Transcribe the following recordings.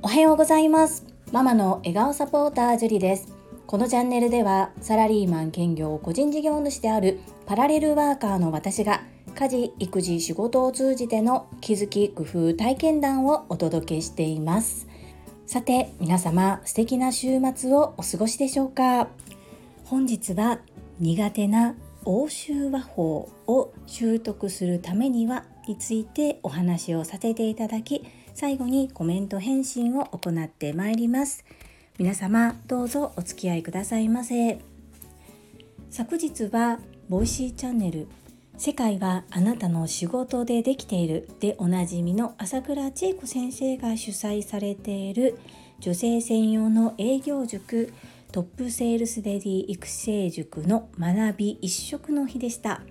おはようございます。ママの笑顔サポータージュリです。このチャンネルではサラリーマン兼業個人事業主であるパラレルワーカーの私が家事育児仕事を通じての気づき工夫体験談をお届けしています。さて皆様素敵な週末をお過ごしでしょうか？本日は苦手な欧州和法を習得するためにはについてお話をさせていただき最後にコメント返信を行ってまいります。皆様どうぞお付き合いくださいませ。昨日は Voicy チャンネル世界はあなたの仕事でできているでおなじみの朝倉千恵子先生が主催されている女性専用の営業塾トップセールスレディ育成塾の学び一色の日でした。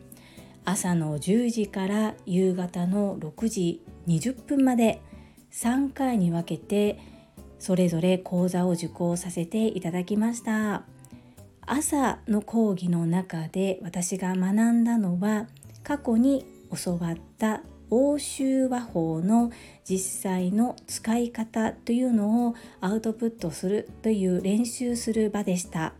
朝の10時から夕方の6時20分まで3回に分けてそれぞれ講座を受講させていただきました。朝の講義の中で私が学んだのは過去に教わった欧州和法の実際の使い方というのをアウトプットするという練習する場でした。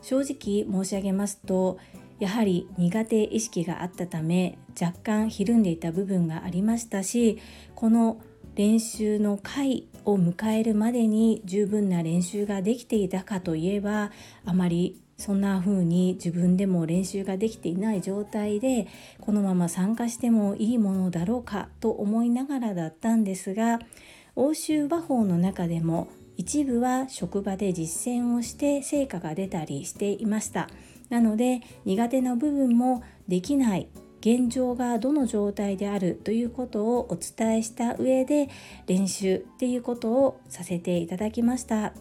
正直申し上げますとやはり苦手意識があったため若干ひるんでいた部分がありましたしこの練習の回を迎えるまでに十分な練習ができていたかといえばあまりそんな風に自分でも練習ができていない状態でこのまま参加してもいいものだろうかと思いながらだったんですが欧州和法の中でも一部は職場で実践をして成果が出たりしていました。なので苦手な部分もできない現状がどの状態であるということをお伝えした上で練習っていうことをさせていただきました。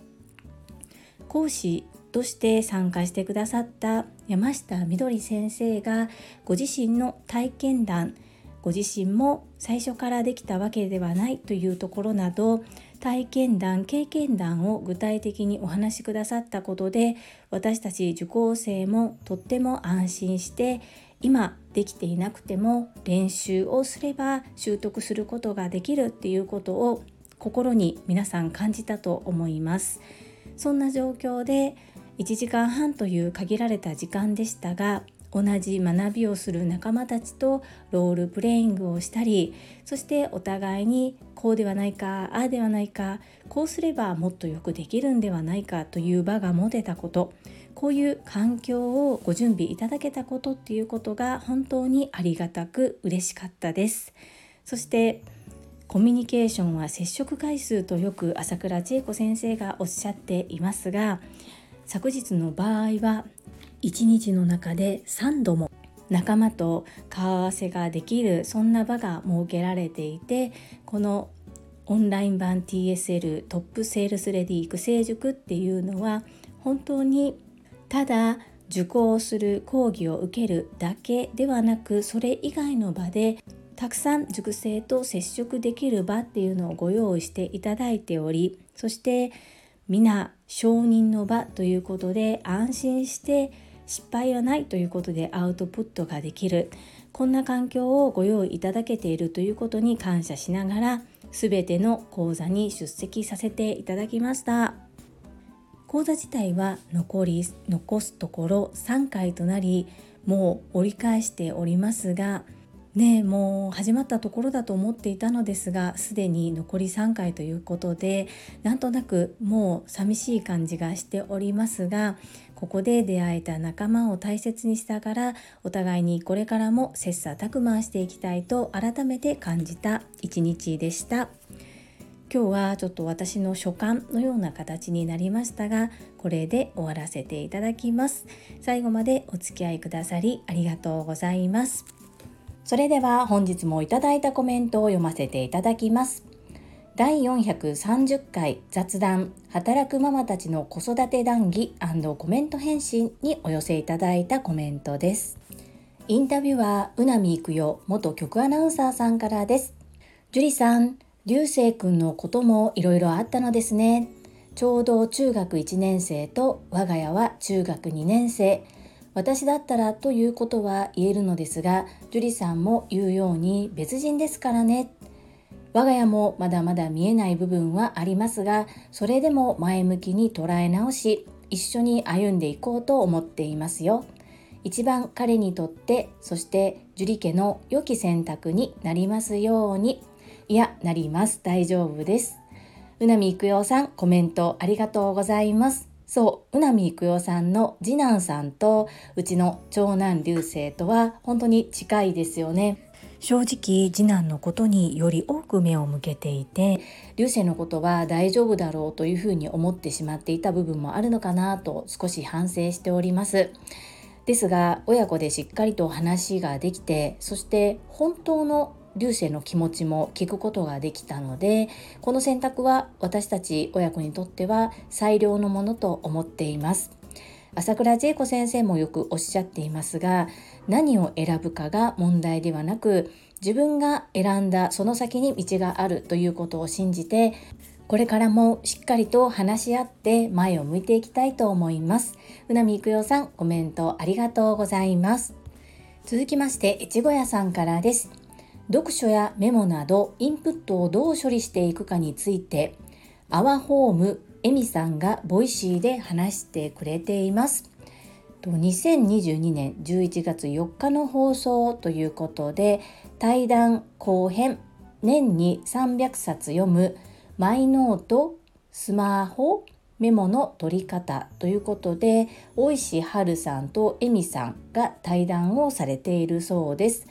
講師として参加してくださった山下みどり先生がご自身の体験談ご自身も最初からできたわけではないというところなど体験談経験談を具体的にお話しくださったことで私たち受講生もとっても安心して今できていなくても練習をすれば習得することができるっていうことを心に皆さん感じたと思います。そんな状況で1時間半という限られた時間でしたが同じ学びをする仲間たちとロールプレイングをしたりそしてお互いにこうではないかああではないかこうすればもっとよくできるんではないかという場が持てたことこういう環境をご準備いただけたことっていうことが本当にありがたく嬉しかったです。そしてコミュニケーションは接触回数とよく朝倉千恵子先生がおっしゃっていますが昨日の場合は1日の中で3度も仲間と顔合わせができるそんな場が設けられていてこのオンライン版 TSL トップセールスレディ育成塾っていうのは本当にただ受講する講義を受けるだけではなくそれ以外の場でたくさん塾生と接触できる場っていうのをご用意していただいておりそして皆承認の場ということで安心して失敗はないということでアウトプットができる。こんな環境をご用意いただけているということに感謝しながら全ての講座に出席させていただきました。講座自体は残り残すところ3回となりもう折り返しておりますがねえもう始まったところだと思っていたのですがすでに残り3回ということでなんとなくもう寂しい感じがしておりますがここで出会えた仲間を大切にしながらお互いにこれからも切磋琢磨していきたいと改めて感じた一日でした。今日はちょっと私の所感のような形になりましたがこれで終わらせていただきます。最後までお付き合いくださりありがとうございます。それでは本日もいただいたコメントを読ませていただきます。第430回雑談働くママたちの子育て談義コメント返信にお寄せいただいたコメントです。インタビュアー、うなみいくよ元局アナウンサーさんからです。樹里さん、流星くんのこともいろいろあったのですね。ちょうど中学1年生と我が家は中学2年生。私だったらということは言えるのですが樹里さんも言うように別人ですからね我が家もまだまだ見えない部分はありますがそれでも前向きに捉え直し一緒に歩んでいこうと思っていますよ。一番彼にとってそして樹里家の良き選択になりますように。いやなります。大丈夫です。うなみいくよさんコメントありがとうございます。そううなみいくよさんの次男さんとうちの長男流星とは本当に近いですよね。正直次男のことにより多く目を向けていて流星のことは大丈夫だろうというふうに思ってしまっていた部分もあるのかなと少し反省しております。ですが親子でしっかりと話ができてそして本当の流星の気持ちも聞くことができたのでこの選択は私たち親子にとっては最良のものと思っています。朝倉千恵子先生もよくおっしゃっていますが何を選ぶかが問題ではなく自分が選んだその先に道があるということを信じてこれからもしっかりと話し合って前を向いていきたいと思います。うなみいくよさんコメントありがとうございます。続きまして越後屋さんからです。読書やメモなどインプットをどう処理していくかについてアワホームエミさんが Voicy で話してくれています。2022年11月4日の放送ということで対談後編年に300冊読むマイノートスマホメモの取り方ということで大石春さんとエミさんが対談をされているそうです。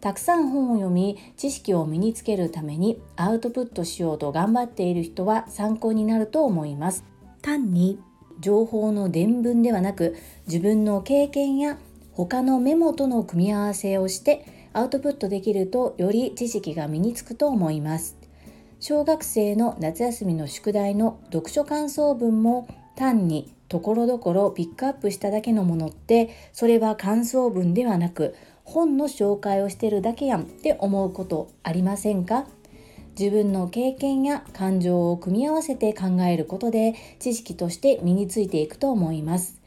たくさん本を読み知識を身につけるためにアウトプットしようと頑張っている人は参考になると思います単に情報の伝聞ではなく自分の経験や他のメモとの組み合わせをしてアウトプットできるとより知識が身につくと思います。小学生の夏休みの宿題の読書感想文も単にところどころピックアップしただけのものってそれは感想文ではなく本の紹介をしてるだけやんって思うことありませんか？自分の経験や感情を組み合わせて考えることで知識として身についていくと思います。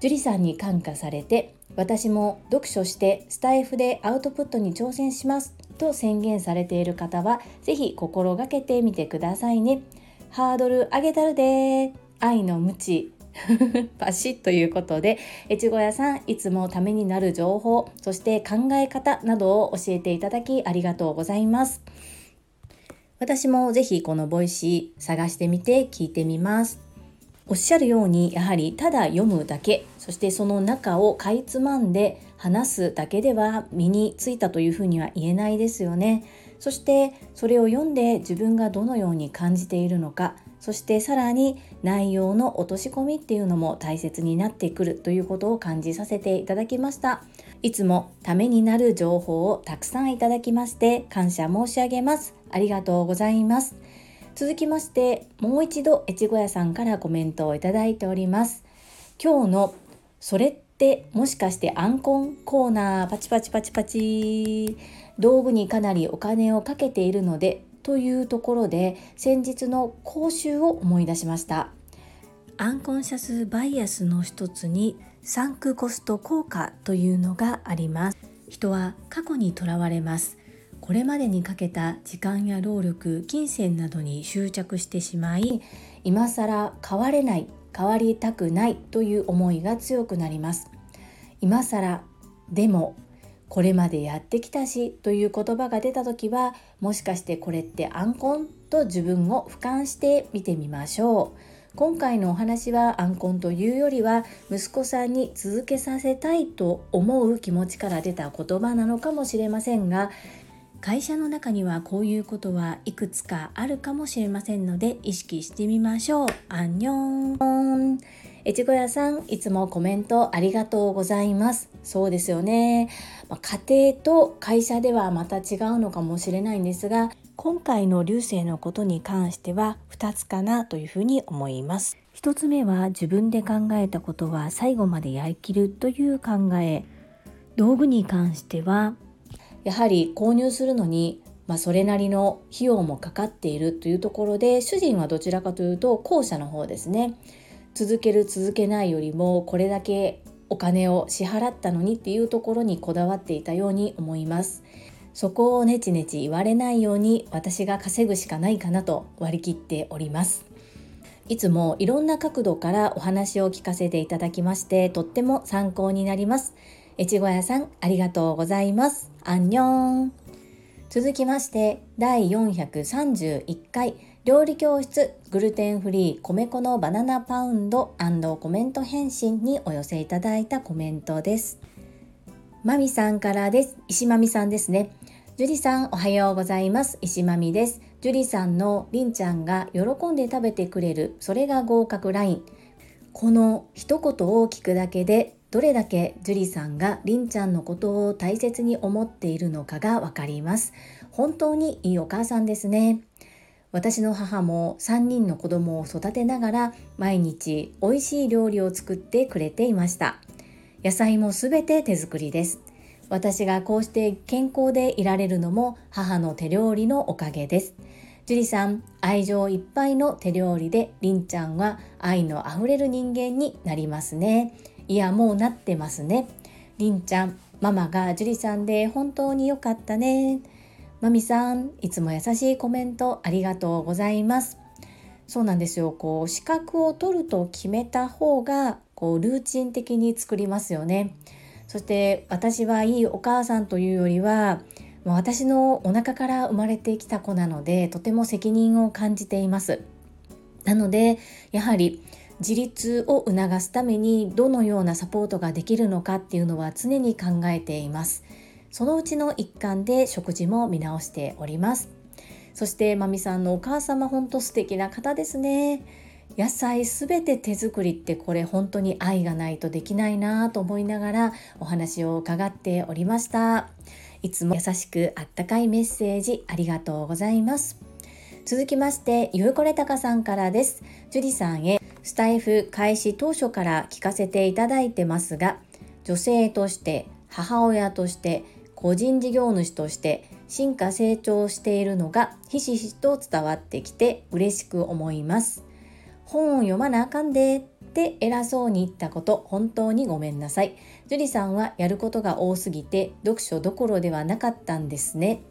樹里さんに感化されて私も読書してスタイフでアウトプットに挑戦しますと宣言されている方は是非心がけてみてくださいね。ハードル上げたるで愛の鞭 パシッということで越後屋さんいつもためになる情報そして考え方などを教えていただきありがとうございます私もぜひこの Voicy 探してみて聞いてみます。おっしゃるようにやはりただ読むだけそしてその中をかいつまんで話すだけでは身についたというふうには言えないですよね。そしてそれを読んで自分がどのように感じているのかそしてさらに内容の落とし込みっていうのも大切になってくるということを感じさせていただきました。いつもためになる情報をたくさんいただきまして感謝申し上げます。ありがとうございます。続きましてもう一度越後屋さんからコメントをいただいております。今日のそれってもしかしてアンコンコーナーパチパチパチパチ道具にかなりお金をかけているのでというところで先日の講習を思い出しました。アンコンシャスバイアスの一つにサンクコスト効果というのがあります。人は過去にとらわれます。これまでにかけた時間や労力金銭などに執着してしまい今更変われない変わりたくないという思いが強くなります。今更でもこれまでやってきたしという言葉が出た時はもしかしてこれってアンコンと自分を俯瞰して見てみましょう。今回のお話はアンコンというよりは息子さんに続けさせたいと思う気持ちから出た言葉なのかもしれませんが会社の中にはこういうことはいくつかあるかもしれませんので意識してみましょう。アンニョン。越後屋さんいつもコメントありがとうございます。そうですよね、まあ、家庭と会社ではまた違うのかもしれないんですが今回の流星のことに関しては2つかなというふうに思います。1つ目は自分で考えたことは最後までやりきるという考え。道具に関してはやはり購入するのにまあ、それなりの費用もかかっているというところで主人はどちらかというと後者の方ですね。続ける続けないよりもこれだけお金を支払ったのにっていうところにこだわっていたように思います。そこをネチネチ言われないように私が稼ぐしかないかなと割り切っております。いつもいろんな角度からお話を聞かせていただきましてとっても参考になります。越後屋さんありがとうございます。アンニョン。続きまして第431回料理教室グルテンフリー米粉のバナナパウンドコメント返信にお寄せいただいたコメントです。まみさんからです。石まみさんですね。樹里さんおはようございます。石まみです。樹里さんのりんちゃんが喜んで食べてくれるそれが合格ライン。この一言を聞くだけでどれだけ樹里さんがりんちゃんのことを大切に思っているのかがわかります本当にいいお母さんですね私の母も3人の子供を育てながら毎日美味しい料理を作ってくれていました野菜もすべて手作りです私がこうして健康でいられるのも母の手料理のおかげです。樹里さん、愛情いっぱいの手料理で、りんちゃんは愛のあふれる人間になりますね。いや、もうなってますね。りんちゃん、ママが樹里さんで本当に良かったね。まみさん、いつも優しいコメントありがとうございます。そうなんですよ。こう、資格を取ると決めた方が、こう、ルーチン的に作りますよね。そして私はいいお母さんというよりは私のお腹から生まれてきた子なのでとても責任を感じていますなのでやはり自立を促すためにどのようなサポートができるのかっていうのは常に考えています。そのうちの一環で食事も見直しております。そしてまみさんのお母様ほんと素敵な方ですね。野菜すべて手作りってこれ本当に愛がないとできないなと思いながらお話を伺っておりました。いつも優しくあったかいメッセージありがとうございます。続きましてゆうこれたかさんからです。樹里さんへ。スタイフ開始当初から聞かせていただいてますが女性として母親として個人事業主として進化成長しているのがひしひしと伝わってきて嬉しく思います本を読まなあかんでって偉そうに言ったこと本当にごめんなさい。樹里さんはやることが多すぎて読書どころではなかったんですね。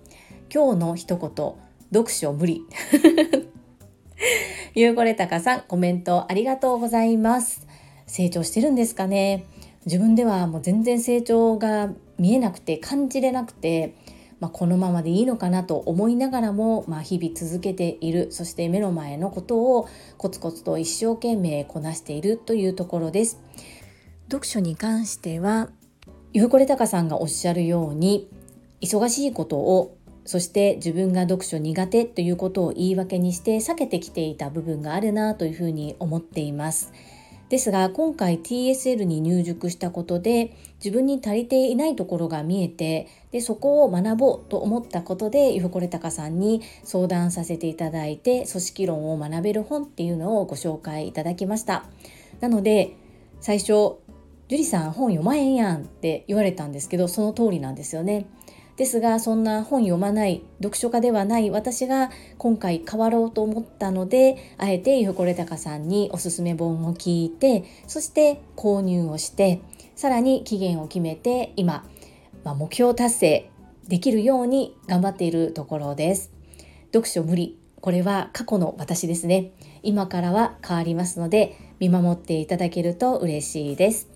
今日の一言、読書無理。ゆうこれたかさん、コメントありがとうございます。成長してるんですかね自分ではもう全然成長が見えなくて感じれなくてまあ、このままでいいのかなと思いながらも、まあ、日々続けているそして目の前のことをコツコツと一生懸命こなしているというところです。読書に関してはゆうこれたかさんがおっしゃるように忙しいことをそして自分が読書苦手ということを言い訳にして避けてきていた部分があるなというふうに思っています。ですが今回 TSL に入塾したことで自分に足りていないところが見えてでそこを学ぼうと思ったことでゆふこれたかさんに相談させていただいて組織論を学べる本っていうのをご紹介いただきましたなので最初「樹里さん本読まへんやん」って言われたんですけどその通りなんですよねですがそんな本読まない読書家ではない私が今回変わろうと思ったのであえてゆふこれたかさんにおすすめ本を聞いてそして購入をしてさらに期限を決めて今、まあ、目標達成できるように頑張っているところです。読書無理。これは過去の私ですね。今からは変わりますので見守っていただけると嬉しいです。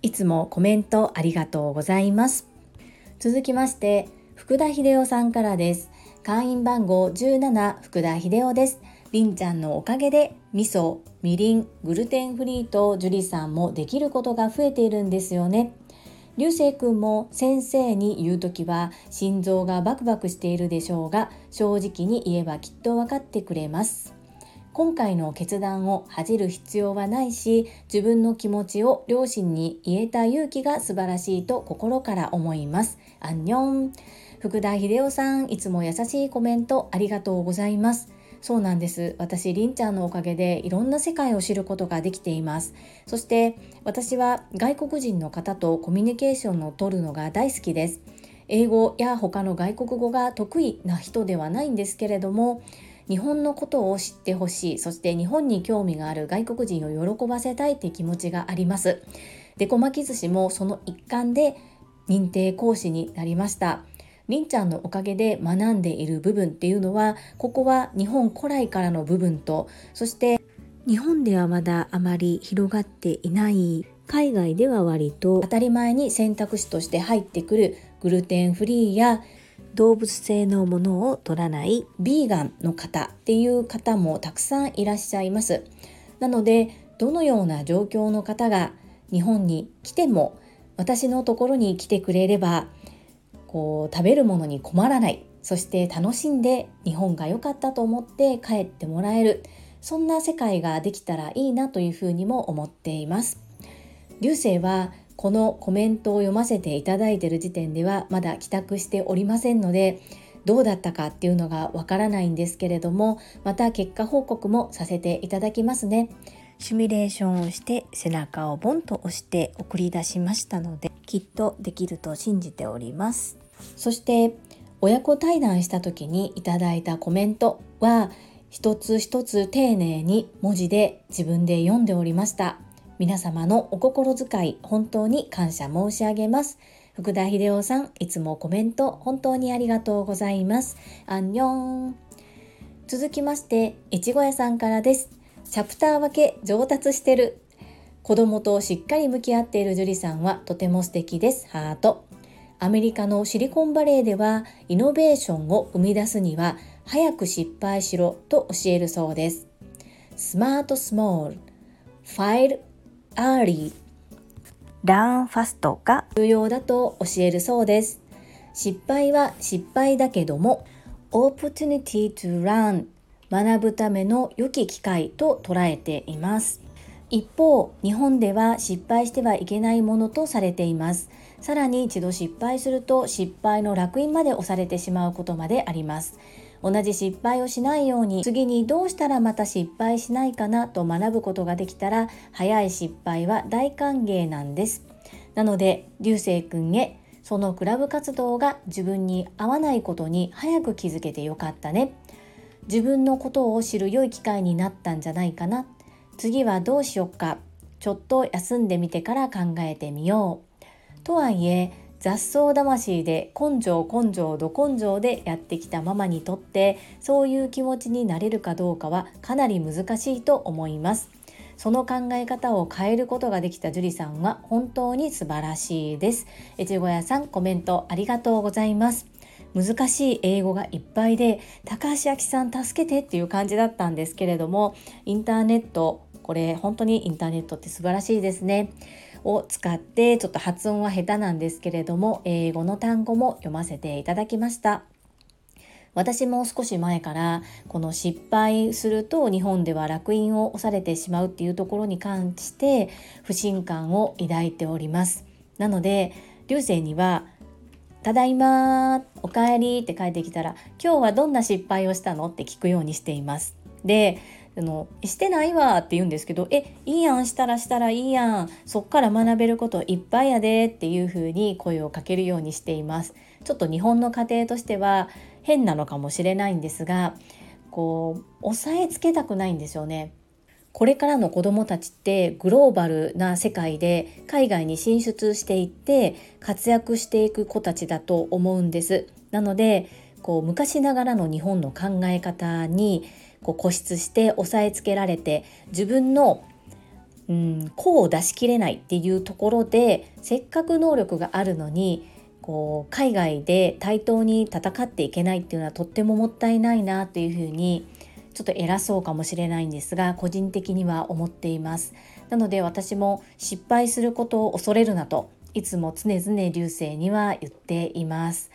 いつもコメントありがとうございます。続きまして福田秀夫さんからです。会員番号17福田秀夫です。りんちゃんのおかげで味噌、みりん、グルテンフリーと樹里さんもできることが増えているんですよね。流星くんも先生に言うときは心臓がバクバクしているでしょうが正直に言えばきっと分かってくれます。今回の決断を恥じる必要はないし自分の気持ちを両親に言えた勇気が素晴らしいと心から思います。アンニョン。福田秀夫さんいつも優しいコメントありがとうございます。そうなんです。私りんちゃんのおかげでいろんな世界を知ることができています。そして私は外国人の方とコミュニケーションを取るのが大好きです。英語や他の外国語が得意な人ではないんですけれども日本のことを知ってほしい。そして日本に興味がある外国人を喜ばせたいって気持ちがあります。デコ巻き寿司もその一環で認定講師になりましたりんちゃんのおかげで学んでいる部分っていうのはここは日本古来からの部分とそして日本ではまだあまり広がっていない海外では割と当たり前に選択肢として入ってくるグルテンフリーや動物性のものを取らないビーガンの方っていう方もたくさんいらっしゃいます。なのでどのような状況の方が日本に来ても私のところに来てくれればこう食べるものに困らない。そして楽しんで日本が良かったと思って帰ってもらえる。そんな世界ができたらいいなというふうにも思っています。流星はこのコメントを読ませていただいている時点ではまだ帰宅しておりませんのでどうだったかっていうのがわからないんですけれどもまた結果報告もさせていただきますね。シミュレーションをして背中をボンと押して送り出しましたのできっとできると信じておりますそして親子対談した時にいただいたコメントは一つ一つ丁寧に文字で自分で読んでおりました皆様のお心遣い本当に感謝申し上げます。福田秀夫さん、いつもコメント本当にありがとうございます。アンニョン。続きまして、いちご屋さんからです。チャプター分け上達してる。子供としっかり向き合っている樹里さんはとても素敵です。ハート。アメリカのシリコンバレーではイノベーションを生み出すには早く失敗しろと教えるそうです。スマートスモール、ファイル early learn fast が重要だと教えるそうです。失敗は失敗だけども opportunity to 学ぶための良き機会と捉えています。一方、日本では失敗してはいけないものとされています。さらに一度失敗すると失敗の烙印まで押されてしまうことまであります。同じ失敗をしないように次にどうしたらまた失敗しないかなと学ぶことができたら早い失敗は大歓迎なんですなので流星くんへそのクラブ活動が自分に合わないことに早く気づけてよかったね自分のことを知る良い機会になったんじゃないかな。次はどうしよっか。ちょっと休んでみてから考えてみよう。とはいえ雑草魂で根性根性ど根性でやってきたママにとってそういう気持ちになれるかどうかはかなり難しいと思います。その考え方を変えることができた樹里さんは本当に素晴らしいです。越後屋さんコメントありがとうございます。難しい英語がいっぱいで高橋明さん助けてっていう感じだったんですけれどもインターネットこれ本当にインターネットって素晴らしいですねを使ってちょっと発音は下手なんですけれども英語の単語も読ませていただきました。私も少し前からこの失敗すると日本では烙印を押されてしまうっていうところに関して不信感を抱いております。なので流星にはただいまおかえりって帰ってきたら今日はどんな失敗をしたのって聞くようにしています。であのしてないわって言うんですけどえいいやんしたらしたらいいやん。そっから学べることいっぱいやでっていう風に声をかけるようにしています。ちょっと日本の家庭としては変なのかもしれないんですがこう押さえつけたくないんですよね。これからの子どもたちってグローバルな世界で海外に進出していって活躍していく子たちだと思うんです。なのでこう昔ながらの日本の考え方にこう固執して押さえつけられて自分のうん、功を出しきれないっていうところでせっかく能力があるのにこう海外で対等に戦っていけないっていうのはとってももったいないなっていうふうにちょっと偉そうかもしれないんですが個人的には思っています。なので私も失敗することを恐れるなといつも常々流星には言っています。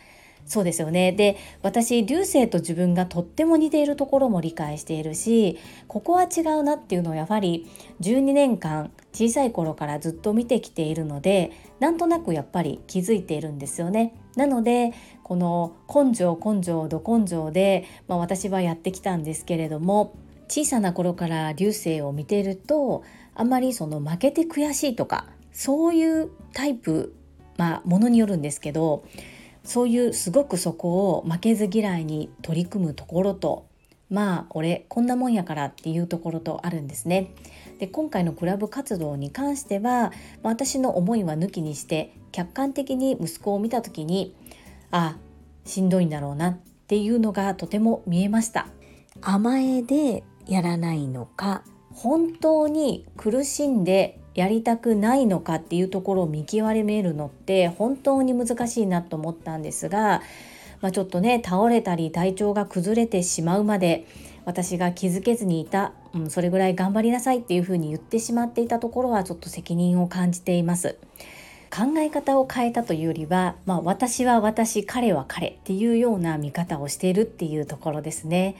そうですよね。で私流星と自分がとっても似ているところも理解しているしここは違うなっていうのをやはり12年間小さい頃からずっと見てきているのでなんとなくやっぱり気づいているんですよね。なのでこの根性根性ど根性で、まあ、私はやってきたんですけれども小さな頃から流星を見てるとあんまりその負けて悔しいとかそういうタイプまあものによるんですけどそういうすごくそこを負けず嫌いに取り組むところとまあ俺こんなもんやからっていうところとあるんですね。で今回のクラブ活動に関しては、まあ、私の思いは抜きにして客観的に息子を見た時にあしんどいんだろうなっていうのがとても見えました。甘えでやらないのか本当に苦しんでやりたくないのかっていうところを見極めるのって本当に難しいなと思ったんですが、まあ、ちょっとね倒れたり体調が崩れてしまうまで私が気づけずにいた、うん、それぐらい頑張りなさいっていうふうに言ってしまっていたところはちょっと責任を感じています。考え方を変えたというよりは、まあ、私は私彼は彼っていうような見方をしているっていうところですね。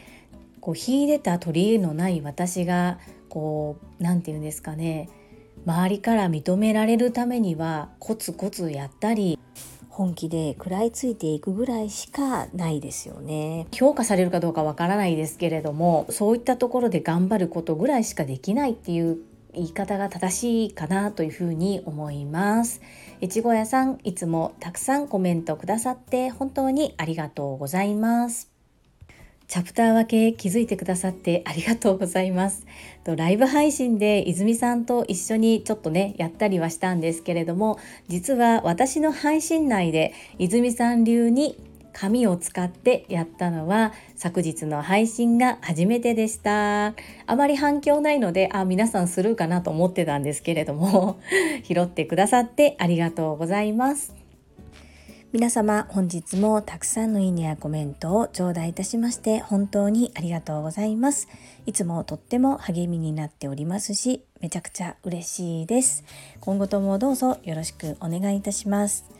こう秀でた取り柄のない私がこう何て言うんですかね周りから認められるためにはコツコツやったり本気で食らいついていくぐらいしかないですよね評価されるかどうかわからないですけれどもそういったところで頑張ることぐらいしかできないっていう言い方が正しいかなというふうに思いますいちご屋さんいつもたくさんコメントくださって本当にありがとうございますチャプター分け気づいてくださってありがとうございます。とライブ配信で泉さんと一緒にちょっとねやったりはしたんですけれども実は私の配信内で泉さん流に紙を使ってやったのは昨日の配信が初めてでしたあまり反響ないのであ皆さんスルーかなと思ってたんですけれども 拾ってくださってありがとうございます皆様本日もたくさんのいいねやコメントを頂戴いたしまして本当にありがとうございます。いつもとっても励みになっておりますしめちゃくちゃ嬉しいです。今後ともどうぞよろしくお願いいたします。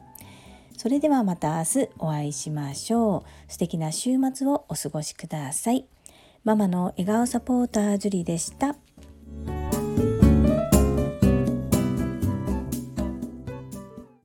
それではまた明日お会いしましょう。素敵な週末をお過ごしください。ママの笑顔サポータージュリでした。